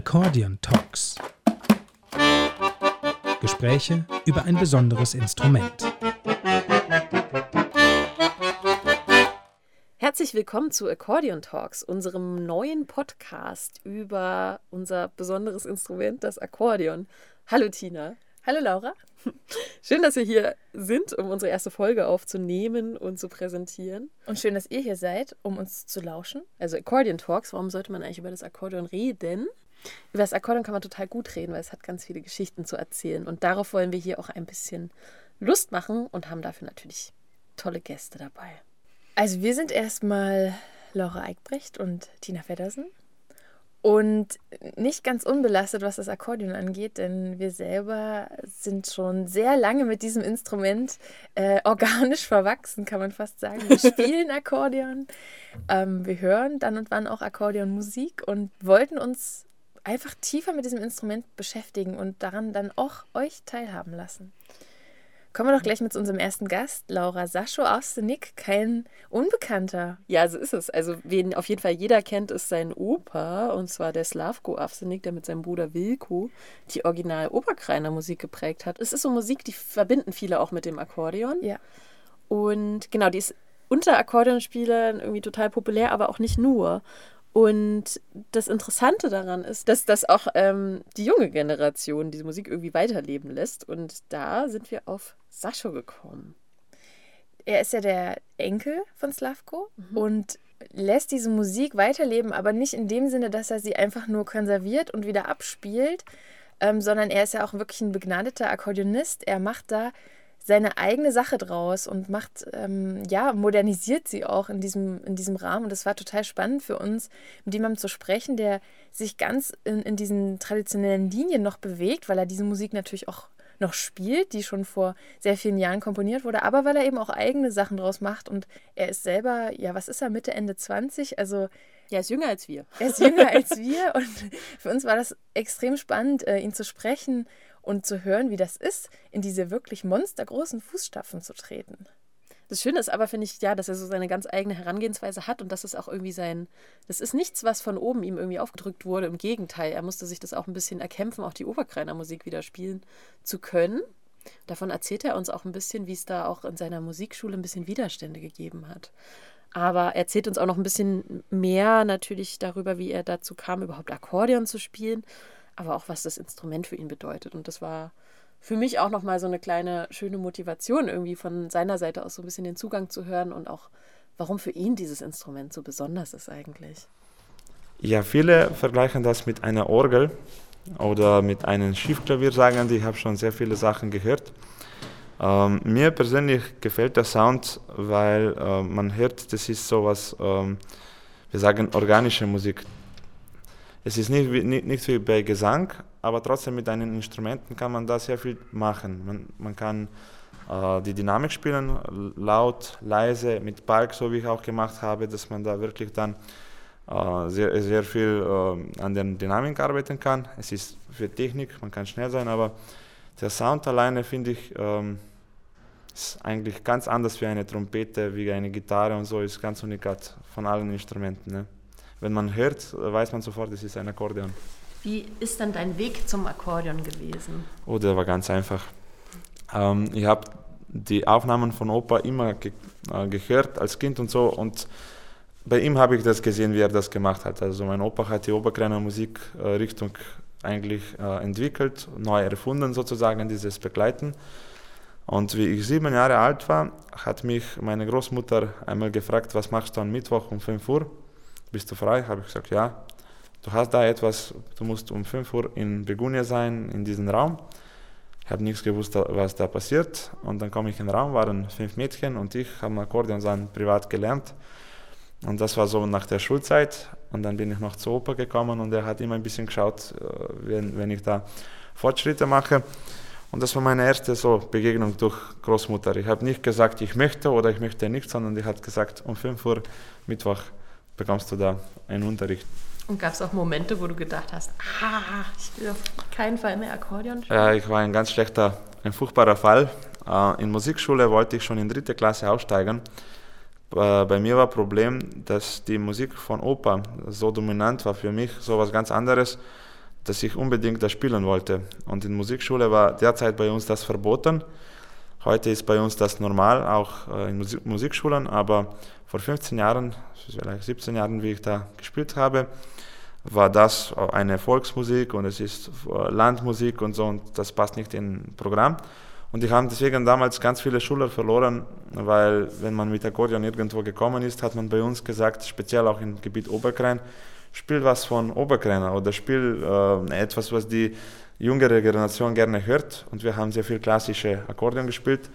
Accordion Talks. Gespräche über ein besonderes Instrument. Herzlich willkommen zu Accordion Talks, unserem neuen Podcast über unser besonderes Instrument, das Akkordeon. Hallo Tina. Hallo Laura. Schön, dass wir hier sind, um unsere erste Folge aufzunehmen und zu präsentieren. Und schön, dass ihr hier seid, um uns zu lauschen. Also Accordion Talks, warum sollte man eigentlich über das Akkordeon reden? Über das Akkordeon kann man total gut reden, weil es hat ganz viele Geschichten zu erzählen. Und darauf wollen wir hier auch ein bisschen Lust machen und haben dafür natürlich tolle Gäste dabei. Also wir sind erstmal Laura Eickbrecht und Tina Feddersen. Und nicht ganz unbelastet, was das Akkordeon angeht, denn wir selber sind schon sehr lange mit diesem Instrument äh, organisch verwachsen, kann man fast sagen. Wir spielen Akkordeon, ähm, wir hören dann und wann auch Akkordeonmusik und wollten uns einfach tiefer mit diesem Instrument beschäftigen und daran dann auch euch teilhaben lassen. Kommen wir doch gleich mit unserem ersten Gast, Laura Sascho aus Nick, kein Unbekannter. Ja, so ist es. Also, wen auf jeden Fall jeder kennt, ist sein Opa, und zwar der Slavko Avsenik, der mit seinem Bruder Wilko die original Oberkreiner Musik geprägt hat. Es ist so Musik, die verbinden viele auch mit dem Akkordeon. Ja. Und genau, die ist unter Akkordeonspielern irgendwie total populär, aber auch nicht nur. Und das Interessante daran ist, dass das auch ähm, die junge Generation diese Musik irgendwie weiterleben lässt. Und da sind wir auf Sascho gekommen. Er ist ja der Enkel von Slavko mhm. und lässt diese Musik weiterleben, aber nicht in dem Sinne, dass er sie einfach nur konserviert und wieder abspielt, ähm, sondern er ist ja auch wirklich ein begnadeter Akkordeonist. Er macht da seine eigene Sache draus und macht, ähm, ja, modernisiert sie auch in diesem, in diesem Rahmen. Und das war total spannend für uns, mit jemandem zu sprechen, der sich ganz in, in diesen traditionellen Linien noch bewegt, weil er diese Musik natürlich auch noch spielt, die schon vor sehr vielen Jahren komponiert wurde, aber weil er eben auch eigene Sachen draus macht. Und er ist selber, ja, was ist er, Mitte, Ende 20? Also er ist jünger als wir. Er ist jünger als wir und für uns war das extrem spannend, äh, ihn zu sprechen und zu hören, wie das ist, in diese wirklich monstergroßen Fußstapfen zu treten. Das Schöne ist aber, finde ich, ja, dass er so seine ganz eigene Herangehensweise hat und das ist auch irgendwie sein, das ist nichts, was von oben ihm irgendwie aufgedrückt wurde. Im Gegenteil, er musste sich das auch ein bisschen erkämpfen, auch die Oberkreiner Musik wieder spielen zu können. Davon erzählt er uns auch ein bisschen, wie es da auch in seiner Musikschule ein bisschen Widerstände gegeben hat. Aber er erzählt uns auch noch ein bisschen mehr natürlich darüber, wie er dazu kam, überhaupt Akkordeon zu spielen aber auch was das Instrument für ihn bedeutet. Und das war für mich auch nochmal so eine kleine schöne Motivation, irgendwie von seiner Seite aus so ein bisschen den Zugang zu hören und auch, warum für ihn dieses Instrument so besonders ist eigentlich. Ja, viele vergleichen das mit einer Orgel oder mit einem Schiffklavier, sagen die. Ich habe schon sehr viele Sachen gehört. Ähm, mir persönlich gefällt der Sound, weil äh, man hört, das ist sowas, ähm, wir sagen organische Musik. Es ist nicht, nicht, nicht wie bei Gesang, aber trotzdem mit einen Instrumenten kann man da sehr viel machen. Man, man kann äh, die Dynamik spielen, laut, leise, mit Balk, so wie ich auch gemacht habe, dass man da wirklich dann äh, sehr, sehr viel äh, an der Dynamik arbeiten kann. Es ist für Technik, man kann schnell sein, aber der Sound alleine finde ich ähm, ist eigentlich ganz anders wie eine Trompete, wie eine Gitarre und so, ist ganz unikat von allen Instrumenten. Ne? Wenn man hört, weiß man sofort, es ist ein Akkordeon. Wie ist dann dein Weg zum Akkordeon gewesen? Oh, der war ganz einfach. Ähm, ich habe die Aufnahmen von Opa immer ge äh, gehört als Kind und so und bei ihm habe ich das gesehen, wie er das gemacht hat. Also mein Opa hat die Oberkreiner Musikrichtung eigentlich äh, entwickelt, neu erfunden sozusagen, dieses Begleiten. Und wie ich sieben Jahre alt war, hat mich meine Großmutter einmal gefragt, was machst du am Mittwoch um 5 Uhr? Bist du frei? Habe ich gesagt, ja. Du hast da etwas, du musst um 5 Uhr in Begunia sein, in diesem Raum. Ich habe nichts gewusst, was da passiert. Und dann komme ich in den Raum, waren fünf Mädchen und ich haben Akkordeon dann privat gelernt. Und das war so nach der Schulzeit. Und dann bin ich noch zu Opa gekommen und er hat immer ein bisschen geschaut, äh, wenn, wenn ich da Fortschritte mache. Und das war meine erste so Begegnung durch Großmutter. Ich habe nicht gesagt, ich möchte oder ich möchte nicht, sondern die hat gesagt, um 5 Uhr Mittwoch bekommst du da einen Unterricht. Und gab es auch Momente, wo du gedacht hast, ah, ich will auf keinen Fall mehr Akkordeon spielen? Ja, ich war ein ganz schlechter, ein furchtbarer Fall. Äh, in Musikschule wollte ich schon in dritte Klasse aussteigen. Äh, bei mir war das Problem, dass die Musik von Opa so dominant war für mich, so was ganz anderes, dass ich unbedingt das spielen wollte. Und in Musikschule war derzeit bei uns das verboten. Heute ist bei uns das normal, auch äh, in Musik Musikschulen, aber vor 15 Jahren, vielleicht 17 Jahren, wie ich da gespielt habe, war das eine Volksmusik und es ist äh, Landmusik und so und das passt nicht in Programm. Und die haben deswegen damals ganz viele Schüler verloren, weil wenn man mit Akkordeon irgendwo gekommen ist, hat man bei uns gesagt, speziell auch im Gebiet Oberkrein, spiel was von Oberkreiner oder spiel äh, etwas, was die jüngere Generation gerne hört. Und wir haben sehr viel klassische Akkordeon gespielt.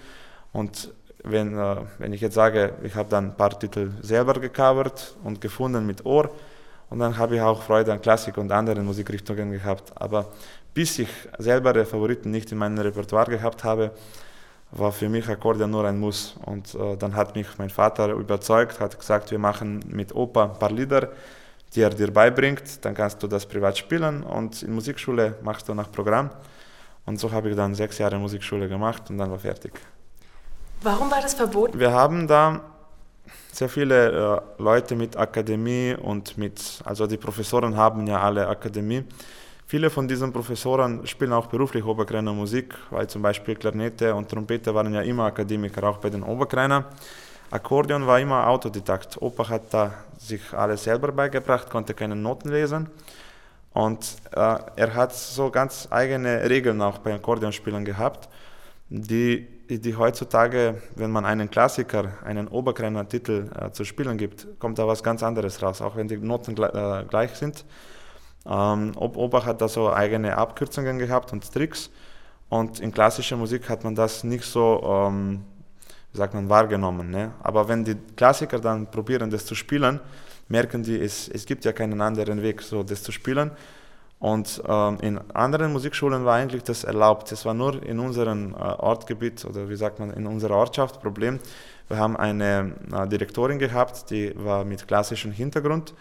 Und wenn, äh, wenn ich jetzt sage, ich habe dann ein paar Titel selber gecovert und gefunden mit Ohr, und dann habe ich auch Freude an Klassik und anderen Musikrichtungen gehabt. Aber bis ich selber Favoriten nicht in meinem Repertoire gehabt habe, war für mich Akkordeon nur ein Muss. Und äh, dann hat mich mein Vater überzeugt, hat gesagt, wir machen mit Opa ein paar Lieder, die er dir beibringt, dann kannst du das privat spielen und in Musikschule machst du nach Programm. Und so habe ich dann sechs Jahre Musikschule gemacht und dann war fertig. Warum war das verboten? Wir haben da sehr viele äh, Leute mit Akademie und mit, also die Professoren haben ja alle Akademie. Viele von diesen Professoren spielen auch beruflich Oberkreiner Musik, weil zum Beispiel Klarinette und Trompete waren ja immer Akademiker, auch bei den Oberkreiner. Akkordeon war immer Autodidakt. Opa hat da sich alles selber beigebracht, konnte keine Noten lesen. Und äh, er hat so ganz eigene Regeln auch bei Akkordeonspielern gehabt, die, die heutzutage, wenn man einen Klassiker, einen Oberkreiner Titel äh, zu spielen gibt, kommt da was ganz anderes raus, auch wenn die Noten gleich, äh, gleich sind. Ähm, Opa hat da so eigene Abkürzungen gehabt und Tricks. Und in klassischer Musik hat man das nicht so ähm, sagt man, wahrgenommen. Ne? Aber wenn die Klassiker dann probieren, das zu spielen, merken die, es, es gibt ja keinen anderen Weg, so das zu spielen. Und ähm, in anderen Musikschulen war eigentlich das erlaubt. Es war nur in unserem äh, Ortgebiet oder wie sagt man, in unserer Ortschaft Problem. Wir haben eine äh, Direktorin gehabt, die war mit klassischem Hintergrund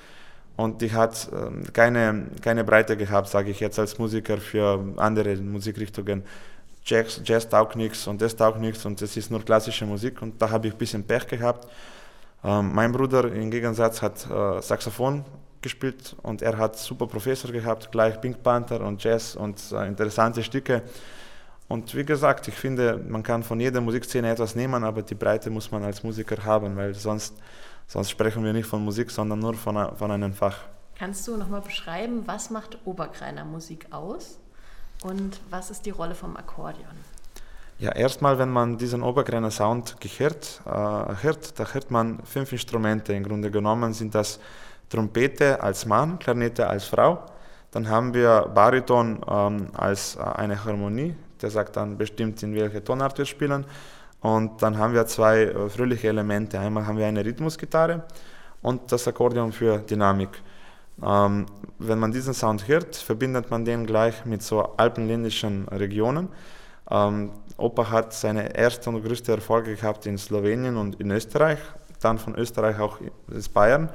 und die hat äh, keine, keine Breite gehabt, sage ich jetzt als Musiker für andere Musikrichtungen. Jazz, Jazz taugt nichts und das taugt nichts und das ist nur klassische Musik und da habe ich ein bisschen Pech gehabt. Ähm, mein Bruder im Gegensatz hat äh, Saxophon gespielt und er hat super Professor gehabt, gleich Pink Panther und Jazz und äh, interessante Stücke. Und wie gesagt, ich finde, man kann von jeder Musikszene etwas nehmen, aber die Breite muss man als Musiker haben, weil sonst, sonst sprechen wir nicht von Musik, sondern nur von, von einem Fach. Kannst du nochmal beschreiben, was macht Oberkreiner Musik aus? Und was ist die Rolle vom Akkordeon? Ja, erstmal, wenn man diesen Obergrenner Sound gehört, äh, hört, da hört man fünf Instrumente. Im Grunde genommen sind das Trompete als Mann, Klarinette als Frau. Dann haben wir Bariton ähm, als äh, eine Harmonie, der sagt dann bestimmt, in welche Tonart wir spielen. Und dann haben wir zwei äh, fröhliche Elemente. Einmal haben wir eine Rhythmusgitarre und das Akkordeon für Dynamik. Ähm, wenn man diesen Sound hört, verbindet man den gleich mit so alpenländischen Regionen. Ähm, Opa hat seine ersten und größten Erfolge gehabt in Slowenien und in Österreich, dann von Österreich auch ins Bayern.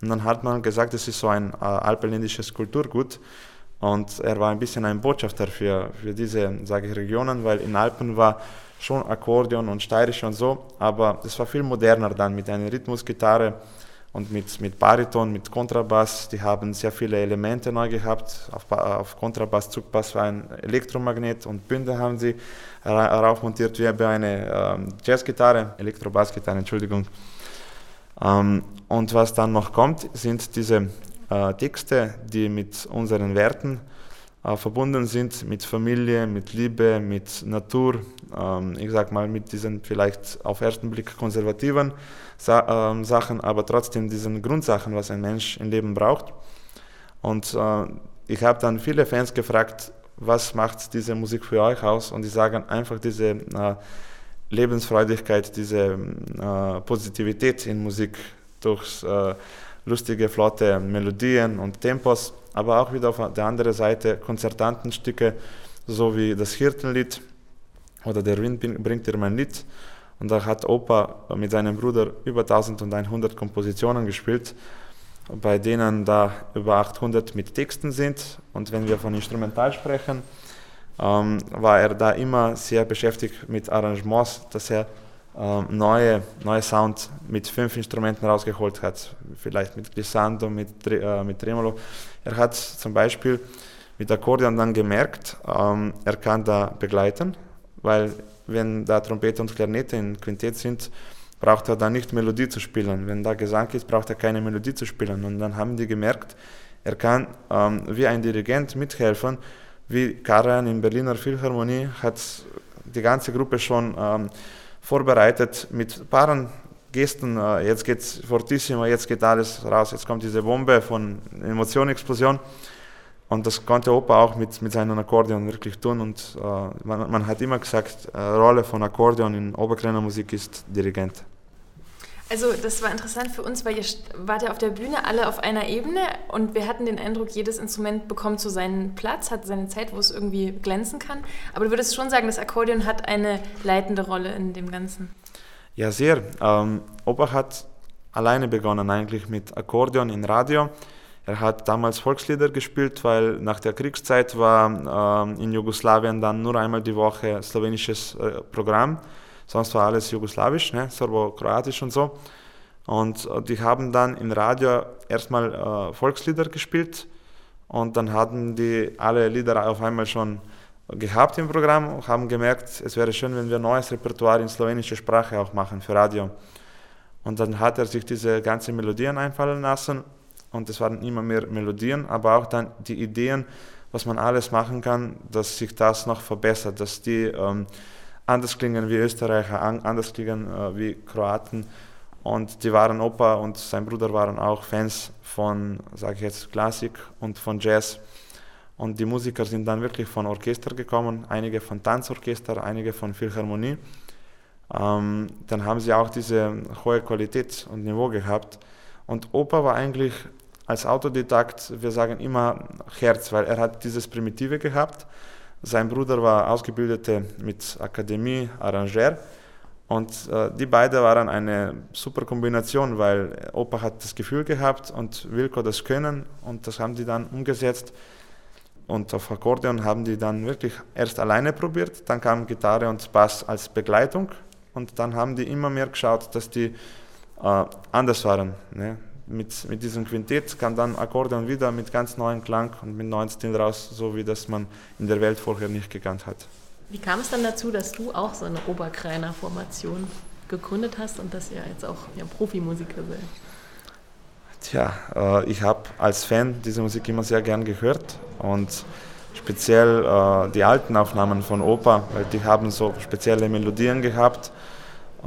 Und dann hat man gesagt, es ist so ein äh, alpenländisches Kulturgut. Und er war ein bisschen ein Botschafter für, für diese ich, Regionen, weil in Alpen war schon Akkordeon und Steirisch und so, aber es war viel moderner dann mit einer Rhythmusgitarre und mit, mit Bariton, mit Kontrabass. Die haben sehr viele Elemente neu gehabt. Auf, auf Kontrabass, Zugbass war ein Elektromagnet und Bünde haben sie darauf montiert wie bei einer ähm, Jazzgitarre, Elektrobassgitarre, Entschuldigung. Ähm, und was dann noch kommt, sind diese äh, Texte, die mit unseren Werten äh, verbunden sind, mit Familie, mit Liebe, mit Natur, ähm, ich sag mal mit diesen vielleicht auf ersten Blick konservativen Sa äh, Sachen, aber trotzdem diesen Grundsachen, was ein Mensch im Leben braucht. Und äh, ich habe dann viele Fans gefragt, was macht diese Musik für euch aus? Und die sagen einfach diese äh, Lebensfreudigkeit, diese äh, Positivität in Musik durch äh, lustige, flotte Melodien und Tempos, aber auch wieder auf der anderen Seite Konzertantenstücke, so wie das Hirtenlied oder Der Wind bringt dir mein Lied. Und da hat Opa mit seinem Bruder über 1100 Kompositionen gespielt, bei denen da über 800 mit Texten sind. Und wenn wir von Instrumental sprechen, ähm, war er da immer sehr beschäftigt mit Arrangements, dass er ähm, neue, neue Sound mit fünf Instrumenten rausgeholt hat. Vielleicht mit Glissando, mit, äh, mit Tremolo. Er hat zum Beispiel mit Akkordeon dann gemerkt, ähm, er kann da begleiten, weil wenn da Trompete und Klarinette in Quintett sind, braucht er da nicht Melodie zu spielen. Wenn da Gesang ist, braucht er keine Melodie zu spielen. Und dann haben die gemerkt, er kann ähm, wie ein Dirigent mithelfen, wie Karajan in Berliner Philharmonie hat die ganze Gruppe schon ähm, vorbereitet mit paaren Gesten. Äh, jetzt geht's fortissimo, jetzt geht alles raus, jetzt kommt diese Bombe von Emotionexplosion. Und das konnte Opa auch mit, mit seinem Akkordeon wirklich tun. Und äh, man, man, hat immer gesagt, äh, Rolle von Akkordeon in Oberkleiner Musik ist Dirigent. Also das war interessant für uns, weil ihr wart ja auf der Bühne alle auf einer Ebene und wir hatten den Eindruck, jedes Instrument bekommt so seinen Platz, hat seine Zeit, wo es irgendwie glänzen kann. Aber du würdest schon sagen, das Akkordeon hat eine leitende Rolle in dem Ganzen. Ja, sehr. Ähm, Opa hat alleine begonnen eigentlich mit Akkordeon in Radio. Er hat damals Volkslieder gespielt, weil nach der Kriegszeit war ähm, in Jugoslawien dann nur einmal die Woche slowenisches äh, Programm sonst war alles jugoslawisch, ne, serbo-kroatisch und so. Und äh, die haben dann im Radio erstmal äh, Volkslieder gespielt und dann hatten die alle Lieder auf einmal schon gehabt im Programm und haben gemerkt, es wäre schön, wenn wir neues Repertoire in slowenischer Sprache auch machen für Radio. Und dann hat er sich diese ganzen Melodien einfallen lassen und es waren immer mehr Melodien, aber auch dann die Ideen, was man alles machen kann, dass sich das noch verbessert, dass die ähm, anders klingen wie Österreicher, anders klingen äh, wie Kroaten. Und die waren Opa und sein Bruder waren auch Fans von, sage ich jetzt, Klassik und von Jazz. Und die Musiker sind dann wirklich von Orchester gekommen, einige von Tanzorchester, einige von Philharmonie. Ähm, dann haben sie auch diese hohe Qualität und Niveau gehabt. Und Opa war eigentlich als Autodidakt, wir sagen immer Herz, weil er hat dieses Primitive gehabt sein Bruder war Ausgebildeter mit Akademie, Arrangeur. Und äh, die beiden waren eine super Kombination, weil Opa hat das Gefühl gehabt und Wilko das Können und das haben die dann umgesetzt. Und auf Akkordeon haben die dann wirklich erst alleine probiert, dann kam Gitarre und Bass als Begleitung und dann haben die immer mehr geschaut, dass die äh, anders waren. Ne? Mit, mit diesem Quintett kam dann Akkordeon wieder mit ganz neuem Klang und mit neuen Stil raus, so wie das man in der Welt vorher nicht gekannt hat. Wie kam es dann dazu, dass du auch so eine Oberkreiner Formation gegründet hast und dass ihr jetzt auch ja, Profimusiker seid? Tja, äh, ich habe als Fan diese Musik immer sehr gern gehört und speziell äh, die alten Aufnahmen von Oper, weil die haben so spezielle Melodien gehabt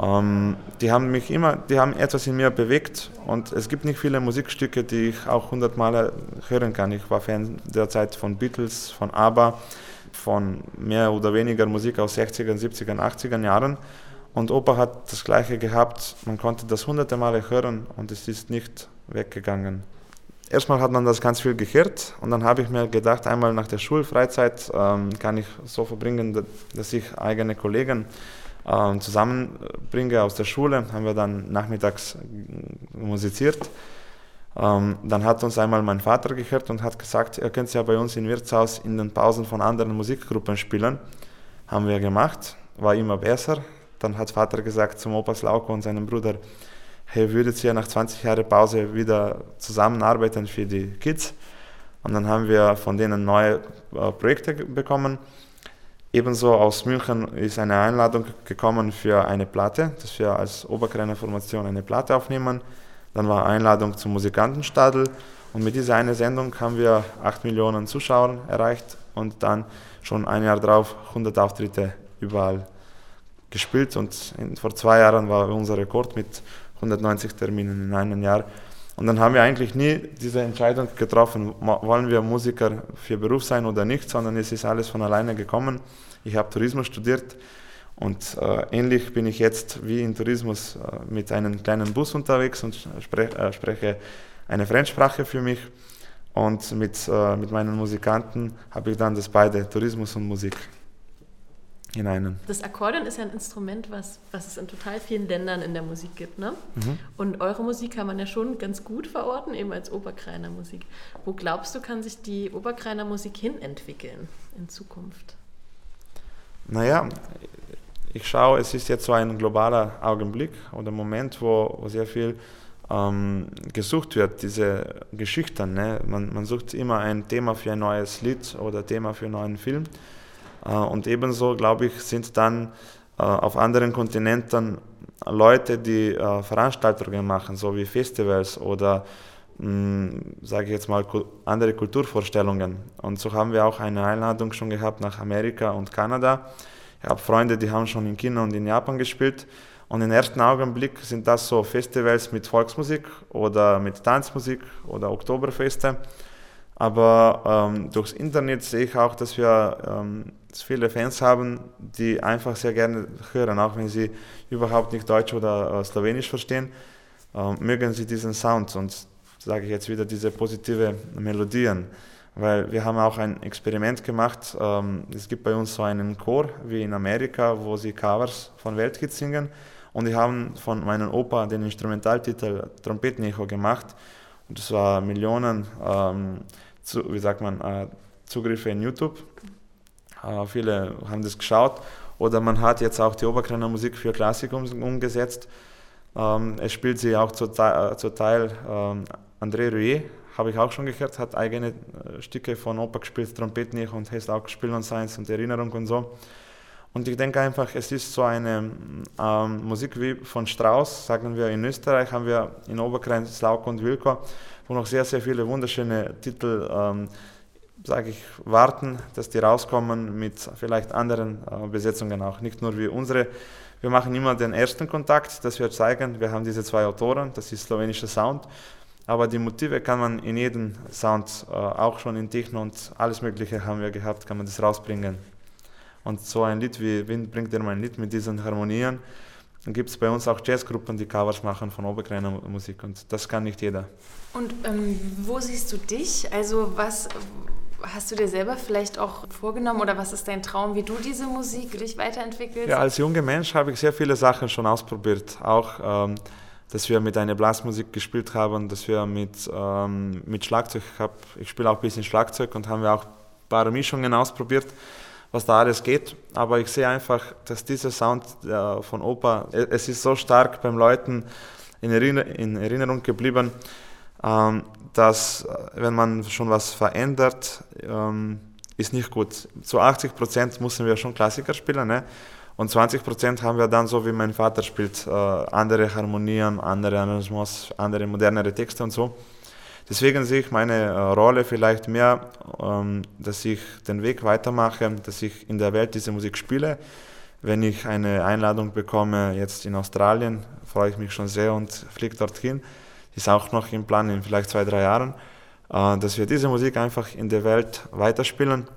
ähm, die haben mich immer, die haben etwas in mir bewegt und es gibt nicht viele Musikstücke, die ich auch hundertmal hören kann. Ich war Fan der Zeit von Beatles, von ABBA, von mehr oder weniger Musik aus 60er, 70er, 80er Jahren. Und Opa hat das Gleiche gehabt. Man konnte das hunderte Male hören und es ist nicht weggegangen. Erstmal hat man das ganz viel gehört und dann habe ich mir gedacht, einmal nach der Schulfreizeit ähm, kann ich so verbringen, dass ich eigene Kollegen äh, zusammenbringe aus der Schule, haben wir dann nachmittags musiziert. Ähm, dann hat uns einmal mein Vater gehört und hat gesagt, ihr könnt ja bei uns im Wirtshaus in den Pausen von anderen Musikgruppen spielen. Haben wir gemacht, war immer besser. Dann hat Vater gesagt zum Opa Slauko und seinem Bruder, hey, würdet ihr nach 20 Jahren Pause wieder zusammenarbeiten für die Kids? Und dann haben wir von denen neue äh, Projekte bekommen. Ebenso aus München ist eine Einladung gekommen für eine Platte, dass wir als Oberkreiner Formation eine Platte aufnehmen. Dann war Einladung zum Musikantenstadel und mit dieser einen Sendung haben wir 8 Millionen Zuschauer erreicht und dann schon ein Jahr drauf 100 Auftritte überall gespielt und vor zwei Jahren war unser Rekord mit 190 Terminen in einem Jahr. Und dann haben wir eigentlich nie diese Entscheidung getroffen, wollen wir Musiker für Beruf sein oder nicht, sondern es ist alles von alleine gekommen. Ich habe Tourismus studiert und äh, ähnlich bin ich jetzt wie in Tourismus äh, mit einem kleinen Bus unterwegs und sprech, äh, spreche eine Fremdsprache für mich. Und mit, äh, mit meinen Musikanten habe ich dann das beide, Tourismus und Musik in einen. Das Akkordeon ist ja ein Instrument, was, was es in total vielen Ländern in der Musik gibt. Ne? Mhm. Und eure Musik kann man ja schon ganz gut verorten, eben als Oberkreiner Musik. Wo glaubst du, kann sich die Oberkreiner Musik hinentwickeln in Zukunft? Naja, ich schaue, es ist jetzt so ein globaler Augenblick oder Moment, wo, wo sehr viel ähm, gesucht wird, diese Geschichten. Ne? Man, man sucht immer ein Thema für ein neues Lied oder Thema für einen neuen Film. Äh, und ebenso, glaube ich, sind dann äh, auf anderen Kontinenten Leute, die äh, Veranstaltungen machen, so wie Festivals oder sage ich jetzt mal, andere Kulturvorstellungen. Und so haben wir auch eine Einladung schon gehabt nach Amerika und Kanada. Ich habe Freunde, die haben schon in China und in Japan gespielt. Und im ersten Augenblick sind das so Festivals mit Volksmusik oder mit Tanzmusik oder Oktoberfeste. Aber ähm, durchs Internet sehe ich auch, dass wir ähm, viele Fans haben, die einfach sehr gerne hören, auch wenn sie überhaupt nicht Deutsch oder äh, Slowenisch verstehen, äh, mögen sie diesen Sound und sage ich jetzt wieder diese positive Melodien. Weil wir haben auch ein Experiment gemacht. Ähm, es gibt bei uns so einen Chor wie in Amerika, wo sie Covers von Welthits singen. Und die haben von meinem Opa den Instrumentaltitel Trompetenecho gemacht. Und das war Millionen, ähm, zu, wie sagt man, äh, Zugriffe in YouTube. Äh, viele haben das geschaut. Oder man hat jetzt auch die Oberkreiner Musik für Klassik um, umgesetzt. Ähm, es spielt sie auch zum Teil, zur Teil ähm, André Ruyer, habe ich auch schon gehört, hat eigene äh, Stücke von Opa gespielt, Trompetenecho und heißt auch Spiel und Science und Erinnerung und so. Und ich denke einfach, es ist so eine ähm, Musik wie von Strauss, sagen wir in Österreich, haben wir in Oberkreis Slauk und Wilko, wo noch sehr, sehr viele wunderschöne Titel, ähm, sage ich, warten, dass die rauskommen mit vielleicht anderen äh, Besetzungen auch, nicht nur wie unsere. Wir machen immer den ersten Kontakt, dass wir zeigen, wir haben diese zwei Autoren, das ist slowenischer Sound, aber die Motive kann man in jedem Sound, äh, auch schon in Techno und alles Mögliche haben wir gehabt, kann man das rausbringen. Und so ein Lied wie Wind bringt dir mein Lied mit diesen Harmonien, dann gibt es bei uns auch Jazzgruppen, die Covers machen von Oberkreiner Musik und das kann nicht jeder. Und ähm, wo siehst du dich? Also was hast du dir selber vielleicht auch vorgenommen oder was ist dein Traum, wie du diese Musik dich weiterentwickelst? Ja, als junger Mensch habe ich sehr viele Sachen schon ausprobiert. Auch, ähm, dass wir mit einer Blasmusik gespielt haben, dass wir mit, ähm, mit Schlagzeug, ich, ich spiele auch ein bisschen Schlagzeug und haben wir auch ein paar Mischungen ausprobiert was da alles geht. Aber ich sehe einfach, dass dieser Sound äh, von Opa, e, es ist so stark beim Leuten in, Erinner in Erinnerung geblieben, dass äh, wenn man schon was verändert, ähm, ist nicht gut. Zu 80 Prozent müssen wir schon Klassiker spielen, ne? Und 20 Prozent haben wir dann so, wie mein Vater spielt, äh, andere Harmonien, andere Arrangements, andere modernere Texte und so. Deswegen sehe ich meine äh, Rolle vielleicht mehr, ähm, dass ich den Weg weitermache, dass ich in der Welt diese Musik spiele. Wenn ich eine Einladung bekomme, jetzt in Australien, freue ich mich schon sehr und fliege dorthin. Ist auch noch im Plan in vielleicht zwei, drei Jahren, äh, dass wir diese Musik einfach in der Welt weiterspielen.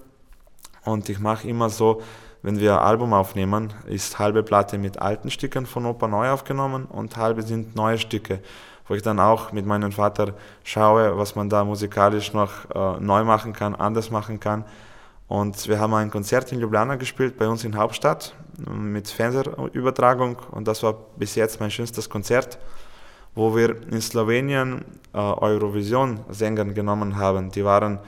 Und ich mache immer so, wenn wir ein Album aufnehmen, ist halbe Platte mit alten Stücken von Opa neu aufgenommen und halbe sind neue Stücke wo ich dann auch mit meinem Vater schaue, was man da musikalisch noch äh, neu machen kann, anders machen kann. Und wir haben ein Konzert in Ljubljana gespielt, bei uns in Hauptstadt, mit Fernsehübertragung. Und das war bis jetzt mein schönstes Konzert, wo wir in Slowenien äh, Eurovision-Sänger genommen haben. Die waren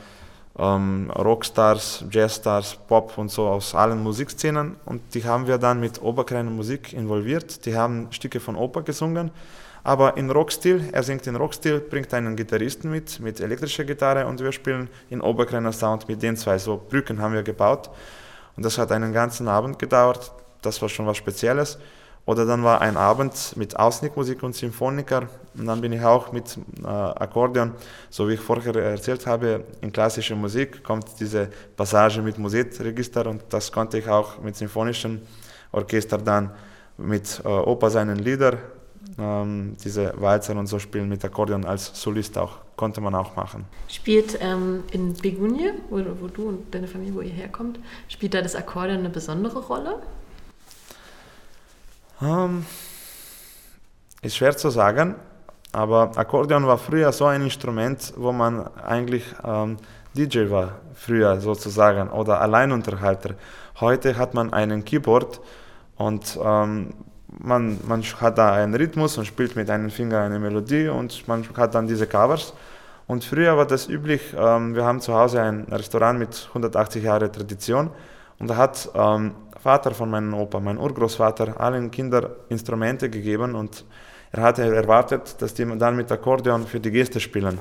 ähm, Rockstars, Jazzstars, Pop und so aus allen Musikszenen. Und die haben wir dann mit Oberkreiner Musik involviert. Die haben Stücke von Oper gesungen aber in Rockstil. Er singt in Rockstil, bringt einen Gitarristen mit, mit elektrischer Gitarre und wir spielen in Oberkreiner Sound mit den zwei. So Brücken haben wir gebaut und das hat einen ganzen Abend gedauert. Das war schon was Spezielles. Oder dann war ein Abend mit Ausnickmusik und Symphoniker und dann bin ich auch mit äh, Akkordeon, so wie ich vorher erzählt habe, in klassischer Musik kommt diese Passage mit Musikregister und das konnte ich auch mit symphonischen Orchester dann mit äh, Opa seinen Lieder ähm, diese Walzer und so spielen mit Akkordeon als Solist auch. Konnte man auch machen. Spielt ähm, in Begunje, wo, wo, du und deine Familie, wo ihr herkommt, spielt da das Akkordeon eine besondere Rolle? Ähm, ist schwer zu sagen, aber Akkordeon war früher so ein Instrument, wo man eigentlich ähm, DJ war, früher sozusagen, oder Alleinunterhalter. Heute hat man einen Keyboard und ähm, man, man hat da einen Rhythmus und spielt mit einem Finger eine Melodie und man hat dann diese Covers. Und früher war das üblich, ähm, wir haben zu Hause ein Restaurant mit 180 Jahren Tradition und da hat ähm, Vater von meinem Opa, mein Urgroßvater, allen Kindern Instrumente gegeben und er hatte erwartet, dass die dann mit Akkordeon für die Gäste spielen.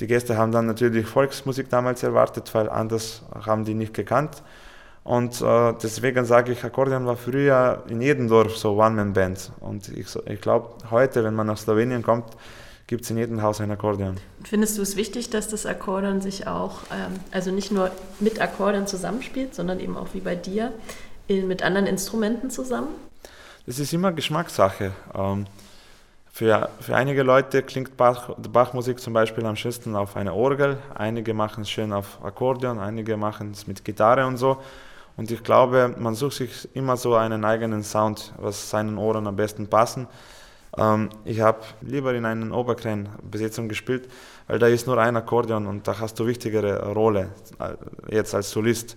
Die Gäste haben dann natürlich Volksmusik damals erwartet, weil anders haben die nicht gekannt. Und äh, deswegen sage ich, Akkordeon war früher in jedem Dorf so One-Man-Band. Und ich, ich glaube, heute, wenn man nach Slowenien kommt, gibt es in jedem Haus ein Akkordeon. Findest du es wichtig, dass das Akkordeon sich auch, ähm, also nicht nur mit Akkordeon zusammenspielt, sondern eben auch wie bei dir mit anderen Instrumenten zusammen? Das ist immer Geschmackssache. Ähm, für, für einige Leute klingt Bach, Bachmusik zum Beispiel am schönsten auf einer Orgel, einige machen es schön auf Akkordeon, einige machen es mit Gitarre und so. Und ich glaube, man sucht sich immer so einen eigenen Sound, was seinen Ohren am besten passen. Ähm, ich habe lieber in einer Oberkrähen-Besetzung gespielt, weil da ist nur ein Akkordeon und da hast du wichtigere Rolle äh, jetzt als Solist.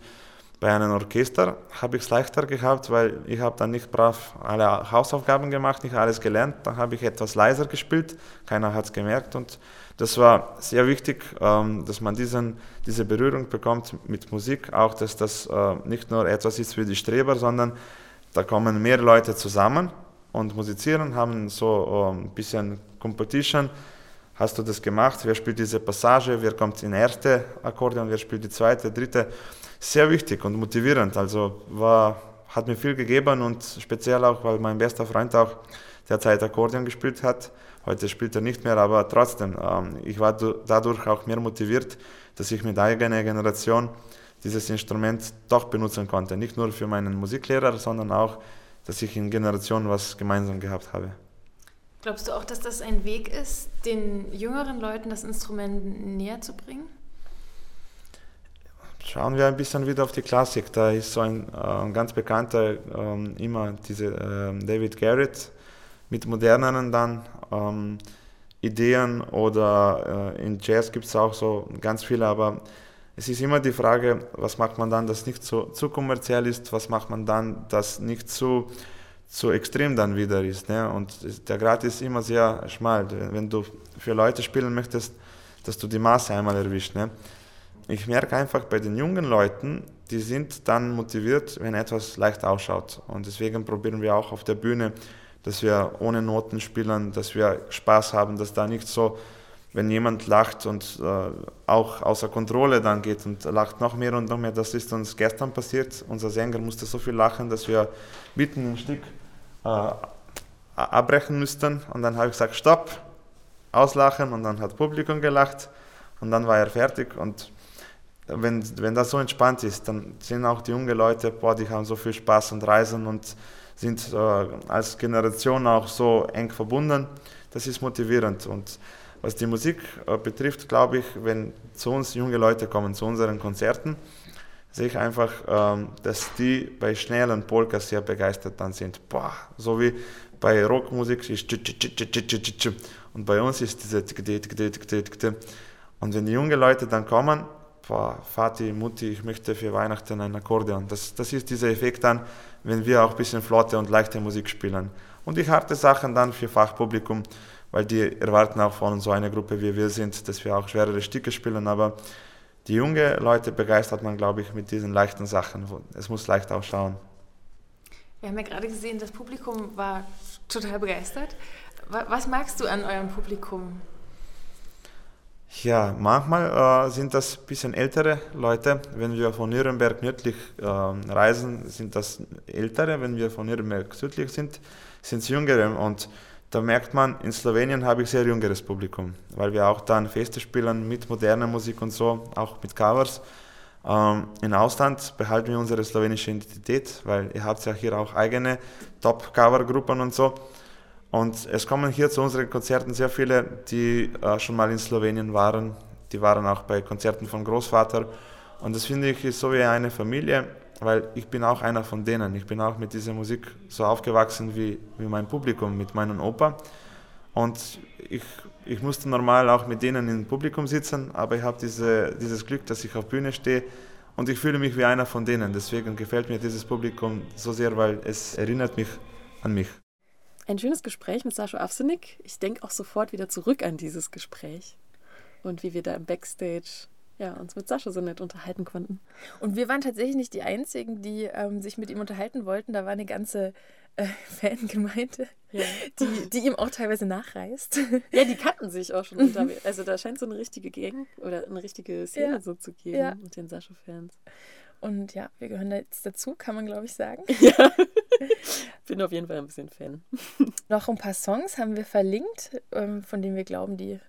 Bei einem Orchester habe ich es leichter gehabt, weil ich habe dann nicht brav alle Hausaufgaben gemacht, nicht alles gelernt. Dann habe ich etwas leiser gespielt, keiner hat es gemerkt und das war sehr wichtig, ähm, dass man diesen, diese Berührung bekommt mit Musik, auch dass das äh, nicht nur etwas ist für die Streber, sondern da kommen mehr Leute zusammen und musizieren, haben so ähm, ein bisschen Competition. Hast du das gemacht? Wer spielt diese Passage? Wer kommt in erste Akkordeon? Wer spielt die zweite, dritte? Sehr wichtig und motivierend. Also war, hat mir viel gegeben und speziell auch, weil mein bester Freund auch derzeit Akkordeon gespielt hat Heute spielt er nicht mehr, aber trotzdem, ähm, ich war dadurch auch mehr motiviert, dass ich mit eigener Generation dieses Instrument doch benutzen konnte. Nicht nur für meinen Musiklehrer, sondern auch, dass ich in Generationen was gemeinsam gehabt habe. Glaubst du auch, dass das ein Weg ist, den jüngeren Leuten das Instrument näher zu bringen? Schauen wir ein bisschen wieder auf die Klassik. Da ist so ein, äh, ganz bekannter, äh, immer diese äh, David Garrett, mit moderneren dann ähm, Ideen oder äh, in Jazz gibt es auch so ganz viele, aber es ist immer die Frage, was macht man dann, das nicht so, zu kommerziell ist, was macht man dann, das nicht zu, zu extrem dann wieder ist. Ne? Und der Grad ist immer sehr schmal. Wenn du für Leute spielen möchtest, dass du die Maße einmal erwischst. Ne? Ich merke einfach bei den jungen Leuten, die sind dann motiviert, wenn etwas leicht ausschaut. Und deswegen probieren wir auch auf der Bühne dass wir ohne Noten spielen, dass wir Spaß haben, dass da nicht so, wenn jemand lacht und äh, auch außer Kontrolle dann geht und lacht noch mehr und noch mehr, das ist uns gestern passiert. Unser Sänger musste so viel lachen, dass wir mitten im Stück äh, abbrechen müssten. Und dann habe ich gesagt, stopp, auslachen. Und dann hat Publikum gelacht. Und dann war er fertig. Und wenn, wenn das so entspannt ist, dann sind auch die jungen Leute, boah, die haben so viel Spaß und reisen und sind äh, als Generation auch so eng verbunden. Das ist motivierend. Und was die Musik äh, betrifft, glaube ich, wenn zu uns junge Leute kommen, zu unseren Konzerten, sehe ich einfach, ähm, dass die bei schnellen Polkas sehr begeistert dann sind. Boah, so wie bei Rockmusik ist und bei uns ist diese und wenn die jungen Leute dann kommen, Vati, Mutti, ich möchte für Weihnachten ein Akkordeon. Das, das ist dieser Effekt dann, wenn wir auch ein bisschen flotte und leichte Musik spielen. Und die harte Sachen dann für Fachpublikum, weil die erwarten auch von so einer Gruppe wie wir sind, dass wir auch schwerere Stücke spielen. Aber die junge Leute begeistert man, glaube ich, mit diesen leichten Sachen. Es muss leicht ausschauen. Wir haben ja gerade gesehen, das Publikum war total begeistert. Was magst du an eurem Publikum? Ja, manchmal äh, sind das ein bisschen ältere Leute. Wenn wir von Nürnberg nördlich äh, reisen, sind das ältere. Wenn wir von Nürnberg südlich sind, sind es jüngere. Und da merkt man, in Slowenien habe ich sehr jüngeres Publikum, weil wir auch dann Feste spielen mit moderner Musik und so, auch mit Covers. Ähm, Im Ausland behalten wir unsere slowenische Identität, weil ihr habt ja hier auch eigene Top-Cover-Gruppen und so. Und es kommen hier zu unseren Konzerten sehr viele, die äh, schon mal in Slowenien waren. Die waren auch bei Konzerten von Großvater. Und das finde ich ist so wie eine Familie, weil ich bin auch einer von denen. Ich bin auch mit dieser Musik so aufgewachsen wie, wie mein Publikum, mit meinem Opa. Und ich, ich musste normal auch mit denen im Publikum sitzen, aber ich habe diese, dieses Glück, dass ich auf Bühne stehe und ich fühle mich wie einer von denen. Deswegen gefällt mir dieses Publikum so sehr, weil es erinnert mich an mich ein schönes Gespräch mit Sascha Afsenik. Ich denke auch sofort wieder zurück an dieses Gespräch und wie wir da im Backstage ja, uns mit Sascha so nett unterhalten konnten. Und wir waren tatsächlich nicht die Einzigen, die ähm, sich mit ihm unterhalten wollten. Da war eine ganze äh, Fangemeinde, Ja. die, die ihm auch teilweise nachreist. ja, die kannten sich auch schon unterwegs. Also da scheint so eine richtige Gang oder eine richtige Szene Ja. so zu geben Ja. mit den Sascha-Fans. Und ja, wir gehören da jetzt dazu, kann man glaube ich sagen. Ja. Bin auf jeden Fall ein bisschen Fan. Noch ein paar Songs haben wir verlinkt, ähm, von denen wir glauben, die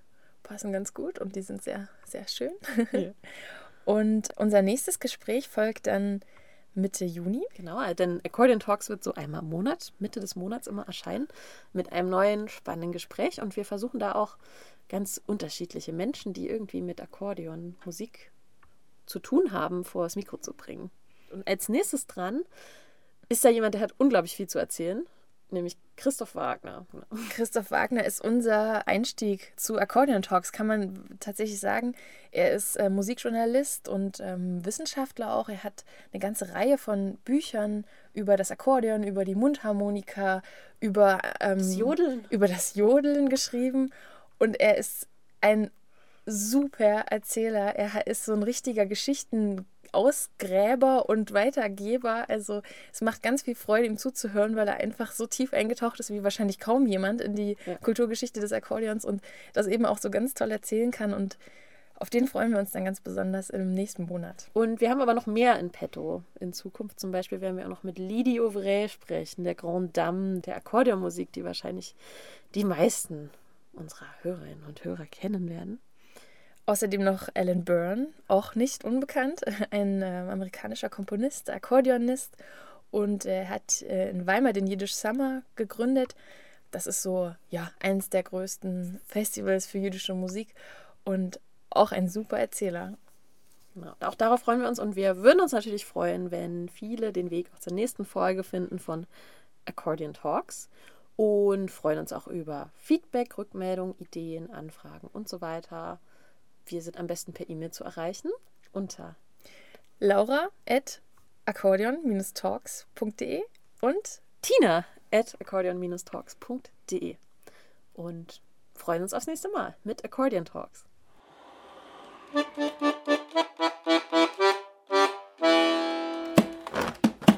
passen ganz gut und die sind sehr, sehr schön. Ja. Und unser nächstes Gespräch folgt dann Mitte Juni. Genau, äh, denn Accordion Talks wird so einmal im Monat, Mitte des Monats immer erscheinen, mit einem neuen spannenden Gespräch. Und wir versuchen da auch ganz unterschiedliche Menschen, die irgendwie mit Akkordeon Musik zu tun haben, vor das Mikro zu bringen. Und als nächstes dran ist da jemand, der hat unglaublich viel zu erzählen, nämlich Christoph Wagner. Christoph Wagner ist unser Einstieg zu Accordion Talks, kann man tatsächlich sagen. Er ist äh, Musikjournalist und ähm, Wissenschaftler auch. Er hat eine ganze Reihe von Büchern über das Akkordeon, über die Mundharmonika, über, ähm, Das Jodeln. über das Jodeln geschrieben. Und er ist ein super Erzähler. Er ist so ein richtiger Geschichtenausgräber und Weitergeber. Also es macht ganz viel Freude, ihm zuzuhören, weil er einfach so tief eingetaucht ist wie wahrscheinlich kaum jemand in die Ja. Kulturgeschichte des Akkordeons und das eben auch so ganz toll erzählen kann. Und auf den freuen wir uns dann ganz besonders im nächsten Monat. Und wir haben aber noch mehr in petto. In Zukunft zum Beispiel werden wir auch noch mit Lydie Ouvray sprechen, der Grand Dame der Akkordeonmusik, die wahrscheinlich die meisten unserer Hörerinnen und Hörer kennen werden. Außerdem noch Alan Byrne, auch nicht unbekannt, ein äh, amerikanischer Komponist, Akkordeonist und er hat äh, in Weimar den Yiddish Summer gegründet. Das ist so, ja, eines der größten Festivals für jüdische Musik und auch ein super Erzähler. Genau. Auch darauf freuen wir uns und wir würden uns natürlich freuen, wenn viele den Weg auch zur nächsten Folge finden von Accordion Talks und freuen uns auch über Feedback, Rückmeldungen, Ideen, Anfragen und so weiter. Wir sind am besten per E-Mail zu erreichen unter Laura at akkordeon-talks.de und tina at accordion-talks.de und freuen uns aufs nächste Mal mit Accordion Talks.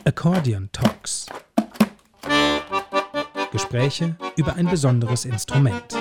Accordion Talks. Gespräche über ein besonderes Instrument.